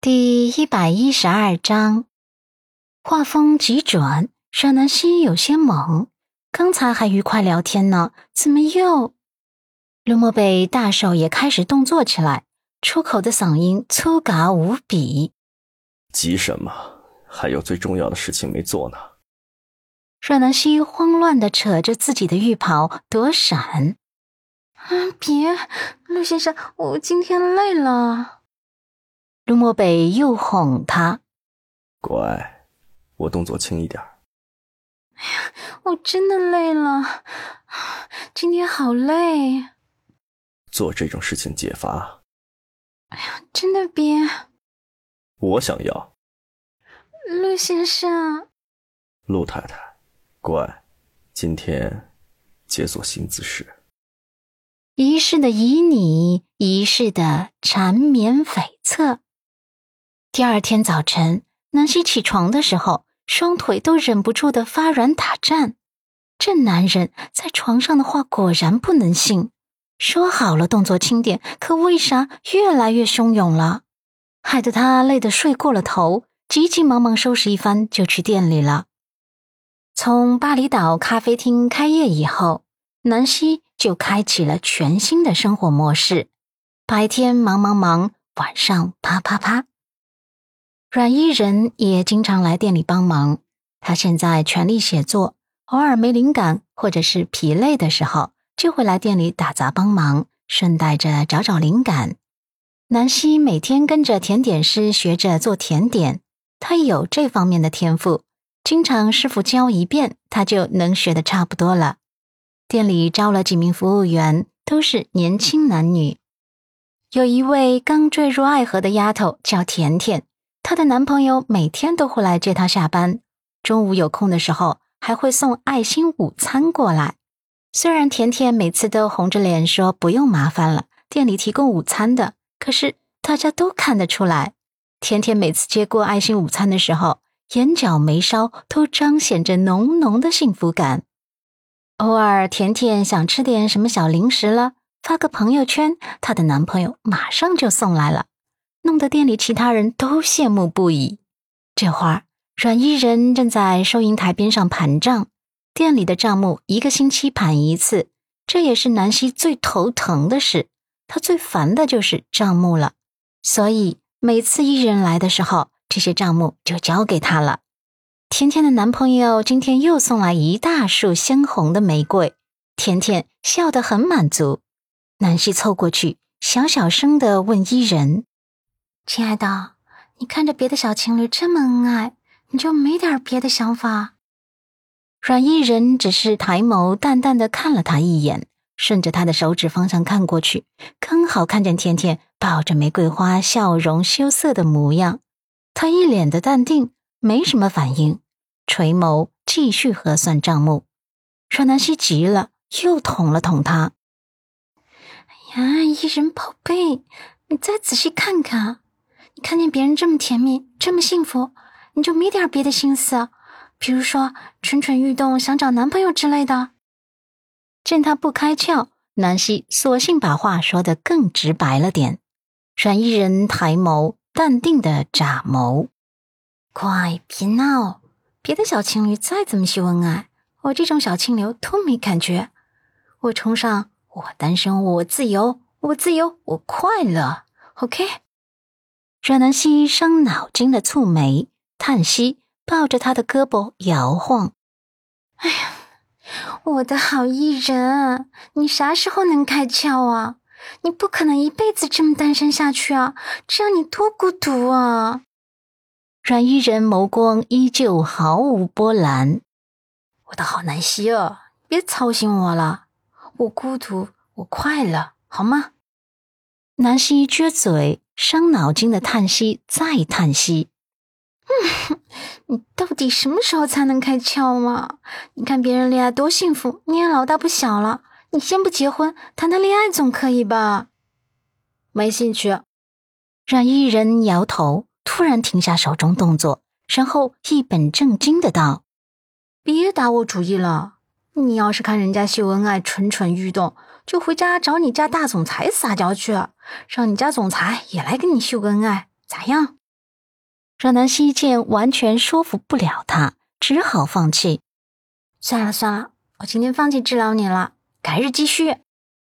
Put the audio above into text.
第一百一十二章，画风急转，阮南希有些懵。刚才还愉快聊天呢，怎么又？陆漠北大手也开始动作起来，出口的嗓音粗嘎无比。急什么？还有最重要的事情没做呢。阮南希慌乱的扯着自己的浴袍躲闪。啊，别，陆先生，我今天累了。陆漠北又哄他：“乖，我动作轻一点。”哎呀，我真的累了，今天好累。做这种事情解乏。哎呀，真的别。我想要。陆先生。陆太太，乖，今天解锁新姿势。一世的旖旎，一世的缠绵悱恻。第二天早晨，南希起床的时候，双腿都忍不住的发软打颤。这男人在床上的话果然不能信。说好了动作轻点，可为啥越来越汹涌了？害得他累得睡过了头，急急忙忙收拾一番就去店里了。从巴厘岛咖啡厅开业以后，南希就开启了全新的生活模式：白天忙忙忙，晚上啪啪啪。阮依人也经常来店里帮忙。他现在全力写作，偶尔没灵感或者是疲累的时候，就会来店里打杂帮忙，顺带着找找灵感。南希每天跟着甜点师学着做甜点，他有这方面的天赋，经常师傅教一遍，他就能学的差不多了。店里招了几名服务员，都是年轻男女，有一位刚坠入爱河的丫头叫甜甜。她的男朋友每天都会来接她下班，中午有空的时候还会送爱心午餐过来。虽然甜甜每次都红着脸说不用麻烦了，店里提供午餐的，可是大家都看得出来，甜甜每次接过爱心午餐的时候，眼角眉梢都彰显着浓浓的幸福感。偶尔甜甜想吃点什么小零食了，发个朋友圈，她的男朋友马上就送来了。弄得店里其他人都羡慕不已。这会儿，阮依人正在收银台边上盘账。店里的账目一个星期盘一次，这也是南希最头疼的事。她最烦的就是账目了，所以每次伊人来的时候，这些账目就交给他了。甜甜的男朋友今天又送来一大束鲜红的玫瑰，甜甜笑得很满足。南希凑过去，小小声的问伊人。亲爱的，你看着别的小情侣这么恩爱，你就没点别的想法？阮依人只是抬眸淡淡的看了他一眼，顺着他的手指方向看过去，刚好看见甜甜抱着玫瑰花，笑容羞涩的模样。他一脸的淡定，没什么反应，垂眸继续核算账目。阮南希急了，又捅了捅他：“哎呀，依人宝贝，你再仔细看看。”看见别人这么甜蜜，这么幸福，你就没点别的心思，比如说蠢蠢欲动，想找男朋友之类的。见他不开窍，南希索性把话说得更直白了点。阮依人抬眸，淡定的眨眸：“快，别闹。别的小情侣再怎么秀恩爱，我这种小清流都没感觉。我崇尚我单身，我自由，我自由，我快乐。OK。”阮南希伤脑筋的蹙眉，叹息，抱着他的胳膊摇晃。哎呀，我的好艺人，你啥时候能开窍啊？你不可能一辈子这么单身下去啊！这样你多孤独啊！阮依人眸光依旧毫无波澜。我的好南希啊，别操心我了，我孤独，我快乐，好吗？南希撅嘴。伤脑筋的叹息，再叹息。嗯，你到底什么时候才能开窍嘛？你看别人恋爱多幸福，你也老大不小了，你先不结婚，谈谈恋爱总可以吧？没兴趣。阮一人摇头，突然停下手中动作，然后一本正经的道：“别打我主意了。你要是看人家秀恩爱，蠢蠢欲动。”就回家找你家大总裁撒娇去，让你家总裁也来跟你秀个恩爱，咋样？让南希见完全说服不了他，只好放弃。算了算了，我今天放弃治疗你了，改日继续。